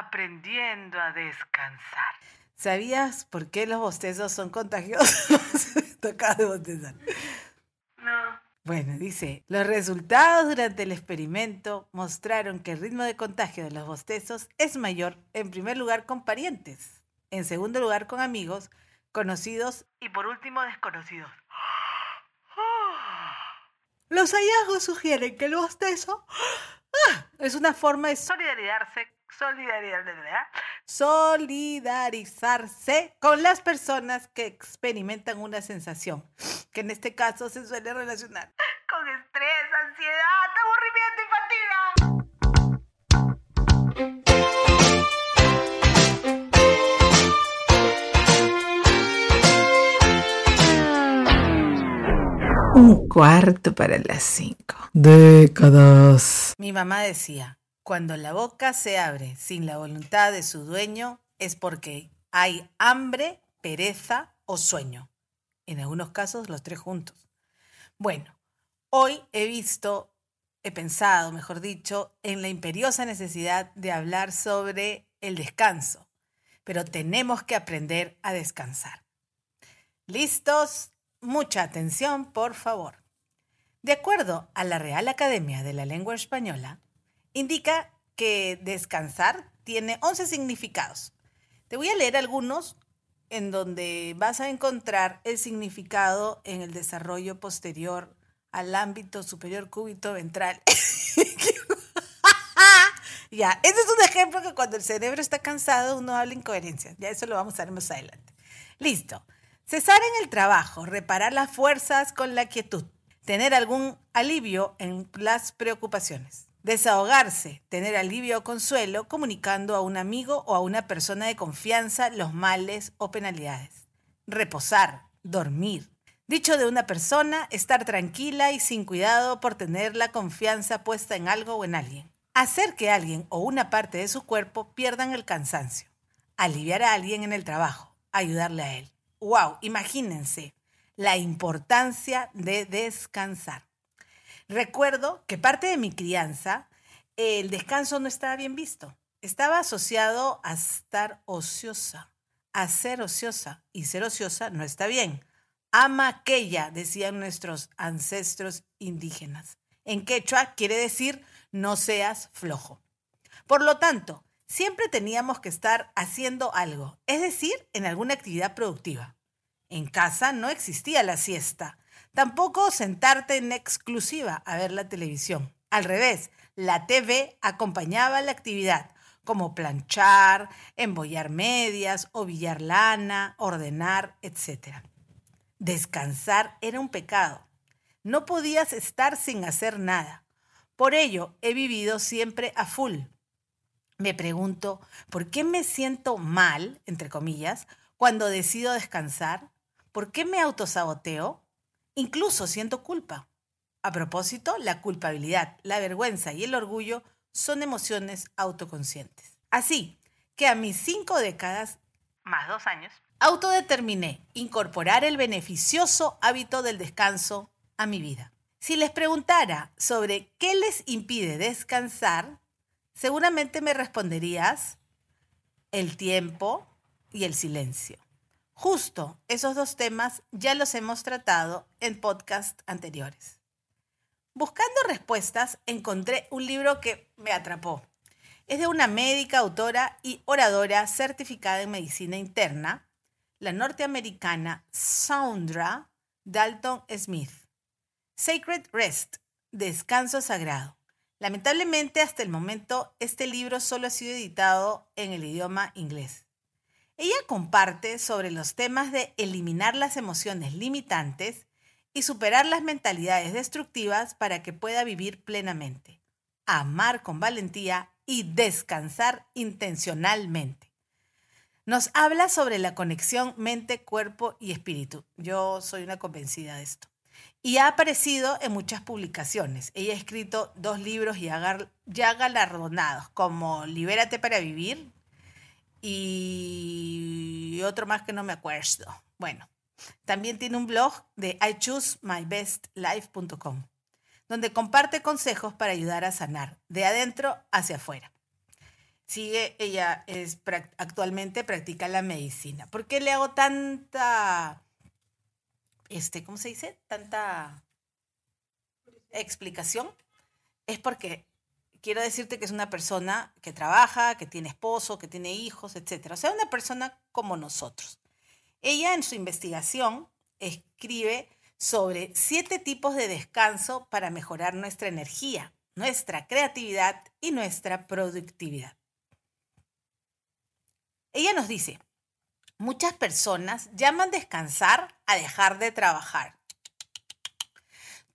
aprendiendo a descansar. ¿Sabías por qué los bostezos son contagiosos? Tocaba de bostezar. No. Bueno, dice, los resultados durante el experimento mostraron que el ritmo de contagio de los bostezos es mayor, en primer lugar, con parientes, en segundo lugar, con amigos, conocidos Y por último, desconocidos. Los hallazgos sugieren que el bostezo ah, es una forma de Solidarizarse, solidaridad, solidarizarse con las personas que experimentan una sensación, que en este caso se suele relacionar. con estrés, ansiedad, aburrimiento y fatiga. Un cuarto para las cinco. Décadas. Mi mamá decía, cuando la boca se abre sin la voluntad de su dueño es porque hay hambre, pereza o sueño. En algunos casos los tres juntos. Bueno, hoy he visto, he pensado, mejor dicho, en la imperiosa necesidad de hablar sobre el descanso, pero tenemos que aprender a descansar. ¿Listos? Mucha atención, por favor. De acuerdo a la Real Academia de la Lengua Española, indica que descansar tiene 11 significados. Te voy a leer algunos en donde vas a encontrar el significado en el desarrollo posterior al ámbito superior cúbito ventral. ya, ese es un ejemplo que cuando el cerebro está cansado uno habla incoherencias. Ya eso lo vamos a ver más adelante. Listo. Cesar en el trabajo, reparar las fuerzas con la quietud, tener algún alivio en las preocupaciones. Desahogarse, tener alivio o consuelo comunicando a un amigo o a una persona de confianza los males o penalidades. Reposar, dormir. Dicho de una persona, estar tranquila y sin cuidado por tener la confianza puesta en algo o en alguien. Hacer que alguien o una parte de su cuerpo pierdan el cansancio. Aliviar a alguien en el trabajo. Ayudarle a él. ¡Wow! Imagínense la importancia de descansar. Recuerdo que parte de mi crianza, el descanso no estaba bien visto. Estaba asociado a estar ociosa, a ser ociosa. Y ser ociosa no está bien. Ama aquella, decían nuestros ancestros indígenas. En quechua quiere decir no seas flojo. Por lo tanto, siempre teníamos que estar haciendo algo, es decir, en alguna actividad productiva. En casa no existía la siesta, tampoco sentarte en exclusiva a ver la televisión. Al revés, la TV acompañaba la actividad, como planchar, embollar medias, ovillar lana, ordenar, etc. Descansar era un pecado. No podías estar sin hacer nada. Por ello, he vivido siempre a full. Me pregunto, ¿por qué me siento mal, entre comillas, cuando decido descansar? ¿Por qué me autosaboteo? Incluso siento culpa. A propósito, la culpabilidad, la vergüenza y el orgullo son emociones autoconscientes. Así que a mis cinco décadas, Más dos años. autodeterminé incorporar el beneficioso hábito del descanso a mi vida. Si les preguntara sobre qué les impide descansar, seguramente me responderías el tiempo y el silencio. Justo esos dos temas ya los hemos tratado en podcasts anteriores. Buscando respuestas, encontré un libro que me atrapó. Es de una médica, autora y oradora certificada en medicina interna, la norteamericana Saundra Dalton Smith. Sacred Rest, Descanso Sagrado. Lamentablemente, hasta el momento, este libro solo ha sido editado en el idioma inglés. Ella comparte sobre los temas de eliminar las emociones limitantes y superar las mentalidades destructivas para que pueda vivir plenamente, amar con valentía y descansar intencionalmente. Nos habla sobre la conexión mente, cuerpo y espíritu. Yo soy una convencida de esto. Y ha aparecido en muchas publicaciones. Ella ha escrito dos libros ya, galardonados, como Libérate para Vivir y otro más que no me acuerdo. Bueno, también tiene un blog de ichoosemybestlife.com, donde comparte consejos para ayudar a sanar de adentro hacia afuera. sigue, ella es actualmente practica la medicina. ¿Por qué le hago tanta, este, ¿cómo se dice? Tanta explicación? Es porque quiero decirte que es una persona que trabaja, que tiene esposo, que tiene hijos, etc. O sea, una persona como nosotros. Ella en su investigación escribe sobre siete tipos de descanso para mejorar nuestra energía, nuestra creatividad y nuestra productividad. Ella nos dice, muchas personas llaman descansar a dejar de trabajar.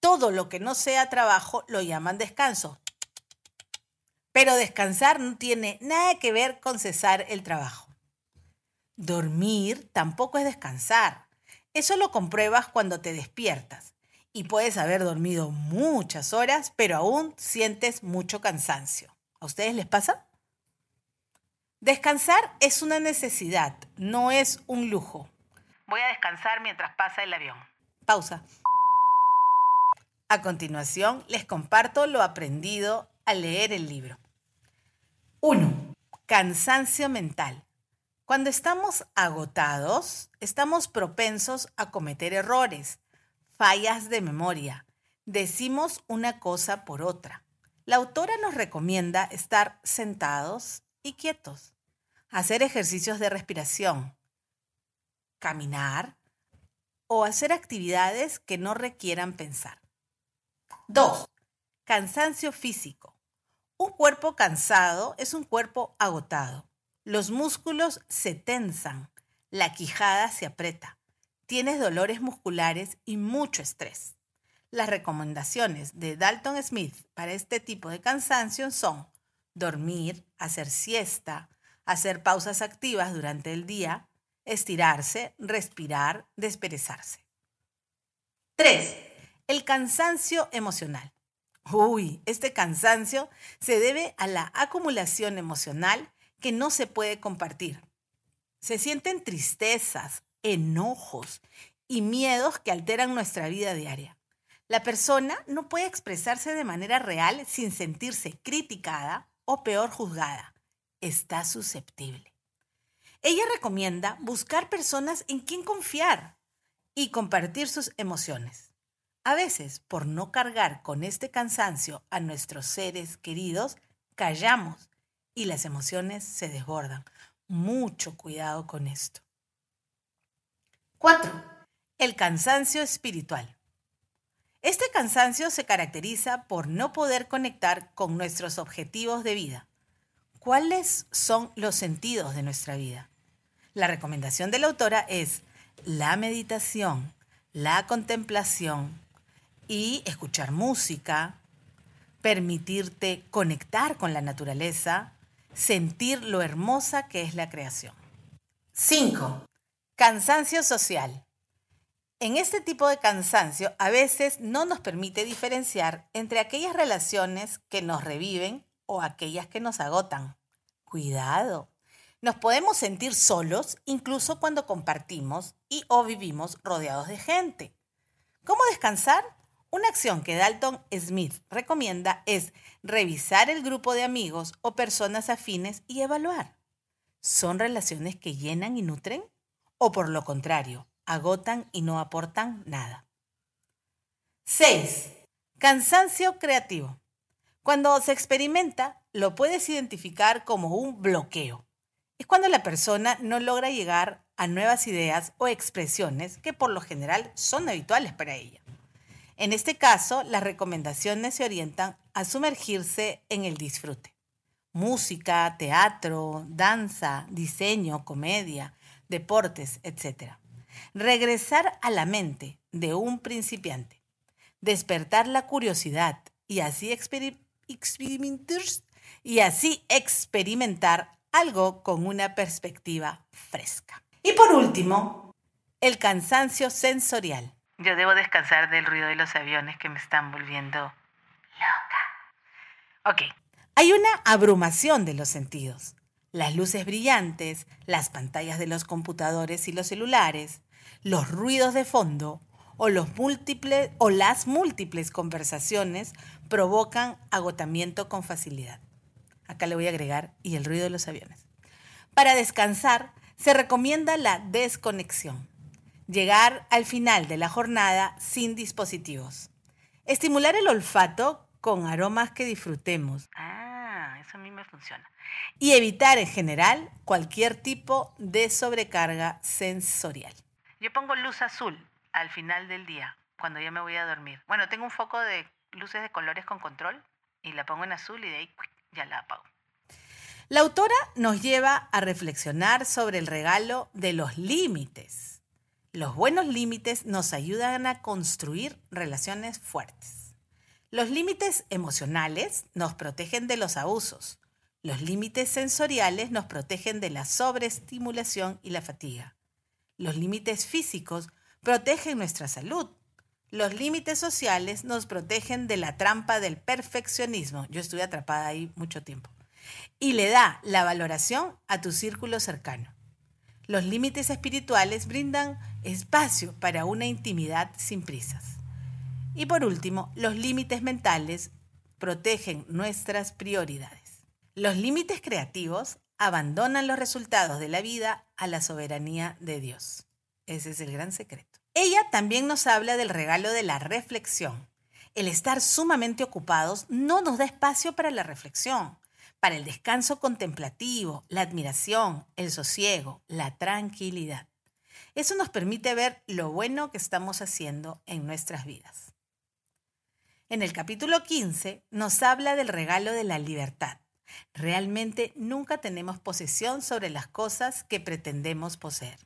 Todo lo que no sea trabajo lo llaman descanso. Pero descansar no tiene nada que ver con cesar el trabajo. Dormir tampoco es descansar. Eso lo compruebas cuando te despiertas y puedes haber dormido muchas horas, pero aún sientes mucho cansancio. ¿A ustedes les pasa? Descansar es una necesidad, no es un lujo. Voy a descansar mientras pasa el avión. Pausa. A continuación, les comparto lo aprendido al leer el libro. 1. Cansancio mental. Cuando estamos agotados, estamos propensos a cometer errores, fallas de memoria. Decimos una cosa por otra. La autora nos recomienda estar sentados y quietos, hacer ejercicios de respiración, caminar o hacer actividades que no requieran pensar. 2. Cansancio físico. Un cuerpo cansado es un cuerpo agotado. Los músculos se tensan, la quijada se aprieta, tienes dolores musculares y mucho estrés. Las recomendaciones de Dalton Smith para este tipo de cansancio son dormir, hacer siesta, hacer pausas activas durante el día, estirarse, respirar, desperezarse. 3. El cansancio emocional. Uy, este cansancio se debe a la acumulación emocional que no se puede compartir. Se sienten tristezas, enojos y miedos que alteran nuestra vida diaria. La persona no puede expresarse de manera real sin sentirse criticada o peor juzgada. Está susceptible. Ella recomienda buscar personas en quien confiar y compartir sus emociones. A veces, por no cargar con este cansancio a nuestros seres queridos, callamos y las emociones se desbordan. Mucho cuidado con esto. 4. El cansancio espiritual. Este cansancio se caracteriza por no poder conectar con nuestros objetivos de vida. ¿Cuáles son los sentidos de nuestra vida? La recomendación de la autora es la meditación, la contemplación y escuchar música, permitirte conectar con la naturaleza, sentir lo hermosa que es la creación. 5. Cansancio social. En este tipo de cansancio a veces no nos permite diferenciar entre aquellas relaciones que nos reviven o aquellas que nos agotan. Cuidado. Nos podemos sentir solos incluso cuando compartimos y o vivimos rodeados de gente. ¿Cómo descansar? Una acción que Dalton Smith recomienda es revisar el grupo de amigos o personas afines y evaluar. ¿Son relaciones que llenan y nutren? ¿O por lo contrario, agotan y no aportan nada? 6. Cansancio creativo. Cuando se experimenta, lo puedes identificar como un bloqueo. Es cuando la persona no logra llegar a nuevas ideas o expresiones que por lo general son habituales para ella. En este caso, las recomendaciones se orientan a sumergirse en el disfrute. Música, teatro, danza, diseño, comedia, deportes, etc. Regresar a la mente de un principiante. Despertar la curiosidad y así, y así experimentar algo con una perspectiva fresca. Y por último, el cansancio sensorial. Yo debo descansar del ruido de los aviones que me están volviendo loca. Ok, Hay una abrumación de los sentidos. Las luces brillantes, las pantallas de los computadores y los celulares, los ruidos de fondo o, los múltiples, o las múltiples conversaciones provocan agotamiento con facilidad. Acá le voy a agregar y el ruido de los aviones. Para descansar, se recomienda la desconexión. Llegar al final de la jornada sin dispositivos. Estimular el olfato con aromas que disfrutemos. Ah, eso a mí me funciona. Y evitar en general cualquier tipo de sobrecarga sensorial. Yo pongo luz azul al final del día, cuando ya me voy a dormir. Bueno, tengo un foco de luces de colores con control y la pongo en azul y de ahí ya la apago. La autora nos lleva a reflexionar sobre el regalo de los límites. Los buenos límites nos ayudan a construir relaciones fuertes. Los límites emocionales nos protegen de los abusos. Los límites sensoriales nos protegen de la sobreestimulación y la fatiga. Los límites físicos protegen nuestra salud. Los límites sociales nos protegen de la trampa del perfeccionismo. Yo estuve atrapada ahí mucho tiempo y le da la valoración a tu círculo cercano. Los límites espirituales brindan espacio para una intimidad sin prisas. Y por último, los límites mentales protegen nuestras prioridades. Los límites creativos abandonan los resultados de la vida a la soberanía de Dios. Ese es el gran secreto. Ella también nos habla del regalo de la reflexión. El estar sumamente ocupados no nos da espacio para la reflexión para el descanso contemplativo, la admiración, el sosiego, la tranquilidad. Eso nos permite ver lo bueno que estamos haciendo en nuestras vidas. En el capítulo 15 nos habla del regalo de la libertad. Realmente nunca tenemos posesión sobre las cosas que pretendemos poseer.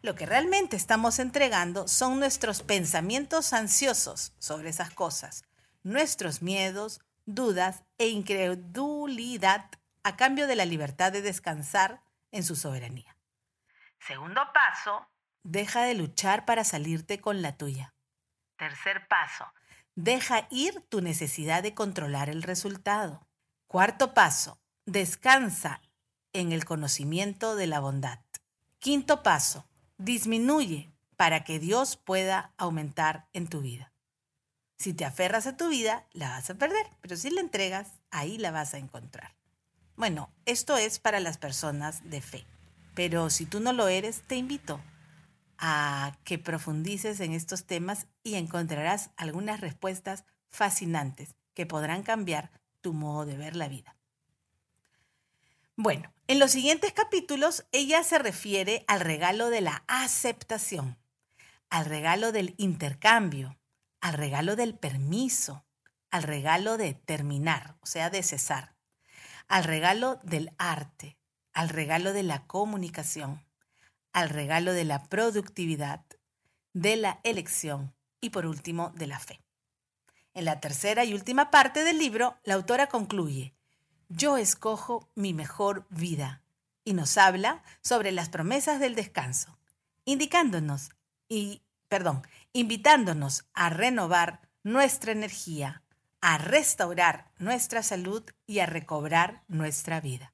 Lo que realmente estamos entregando son nuestros pensamientos ansiosos sobre esas cosas, nuestros miedos, dudas e incredulidad a cambio de la libertad de descansar en su soberanía. Segundo paso. Deja de luchar para salirte con la tuya. Tercer paso. Deja ir tu necesidad de controlar el resultado. Cuarto paso. Descansa en el conocimiento de la bondad. Quinto paso. Disminuye para que Dios pueda aumentar en tu vida. Si te aferras a tu vida, la vas a perder, pero si la entregas, ahí la vas a encontrar. Bueno, esto es para las personas de fe, pero si tú no lo eres, te invito a que profundices en estos temas y encontrarás algunas respuestas fascinantes que podrán cambiar tu modo de ver la vida. Bueno, en los siguientes capítulos ella se refiere al regalo de la aceptación, al regalo del intercambio, al regalo del permiso, al regalo de terminar, o sea, de cesar, al regalo del arte, al regalo de la comunicación, al regalo de la productividad, de la elección y por último de la fe. En la tercera y última parte del libro, la autora concluye, yo escojo mi mejor vida y nos habla sobre las promesas del descanso, indicándonos y perdón, invitándonos a renovar nuestra energía, a restaurar nuestra salud y a recobrar nuestra vida.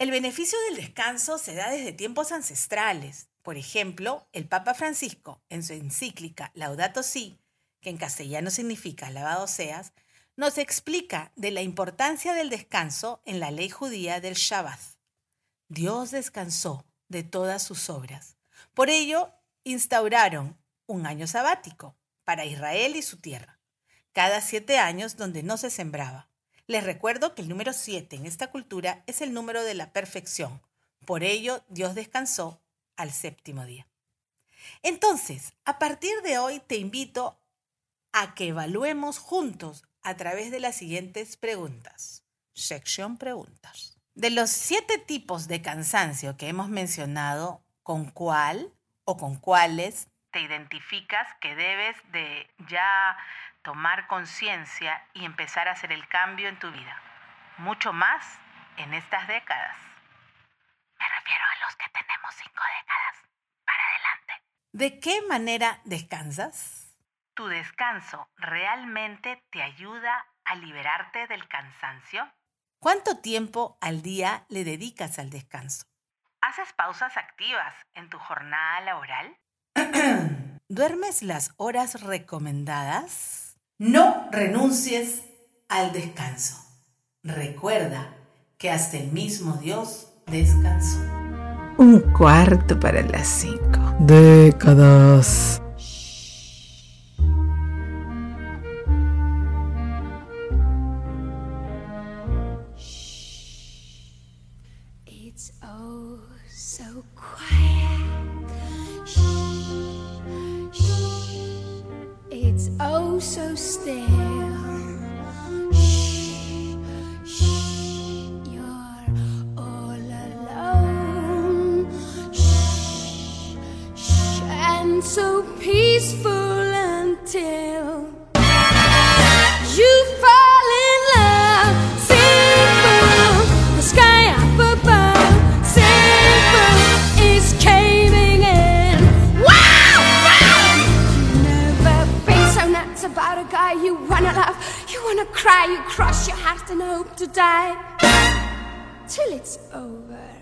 El beneficio del descanso se da desde tiempos ancestrales. Por ejemplo, el Papa Francisco, en su encíclica Laudato Si, que en castellano significa lavado seas, nos explica de la importancia del descanso en la ley judía del Shabbat. Dios descansó de todas sus obras. Por ello, instauraron un año sabático para Israel y su tierra, cada siete años donde no se sembraba. Les recuerdo que el número siete en esta cultura es el número de la perfección. Por ello, Dios descansó al séptimo día. Entonces, a partir de hoy te invito a que evaluemos juntos a través de las siguientes preguntas. Sección preguntas. De los siete tipos de cansancio que hemos mencionado, ¿con cuál o con cuáles te identificas que debes de ya tomar conciencia y empezar a hacer el cambio en tu vida. Mucho más en estas décadas. Me refiero a los que tenemos cinco décadas para adelante. ¿De qué manera descansas? ¿Tu descanso realmente te ayuda a liberarte del cansancio? ¿Cuánto tiempo al día le dedicas al descanso? ¿Haces pausas activas en tu jornada laboral? ¿Duermes las horas recomendadas? No renuncies al descanso. Recuerda que hasta el mismo Dios descansó. Un cuarto para las cinco. Décadas. It's oh so quiet. So still. and hope to die till it's over.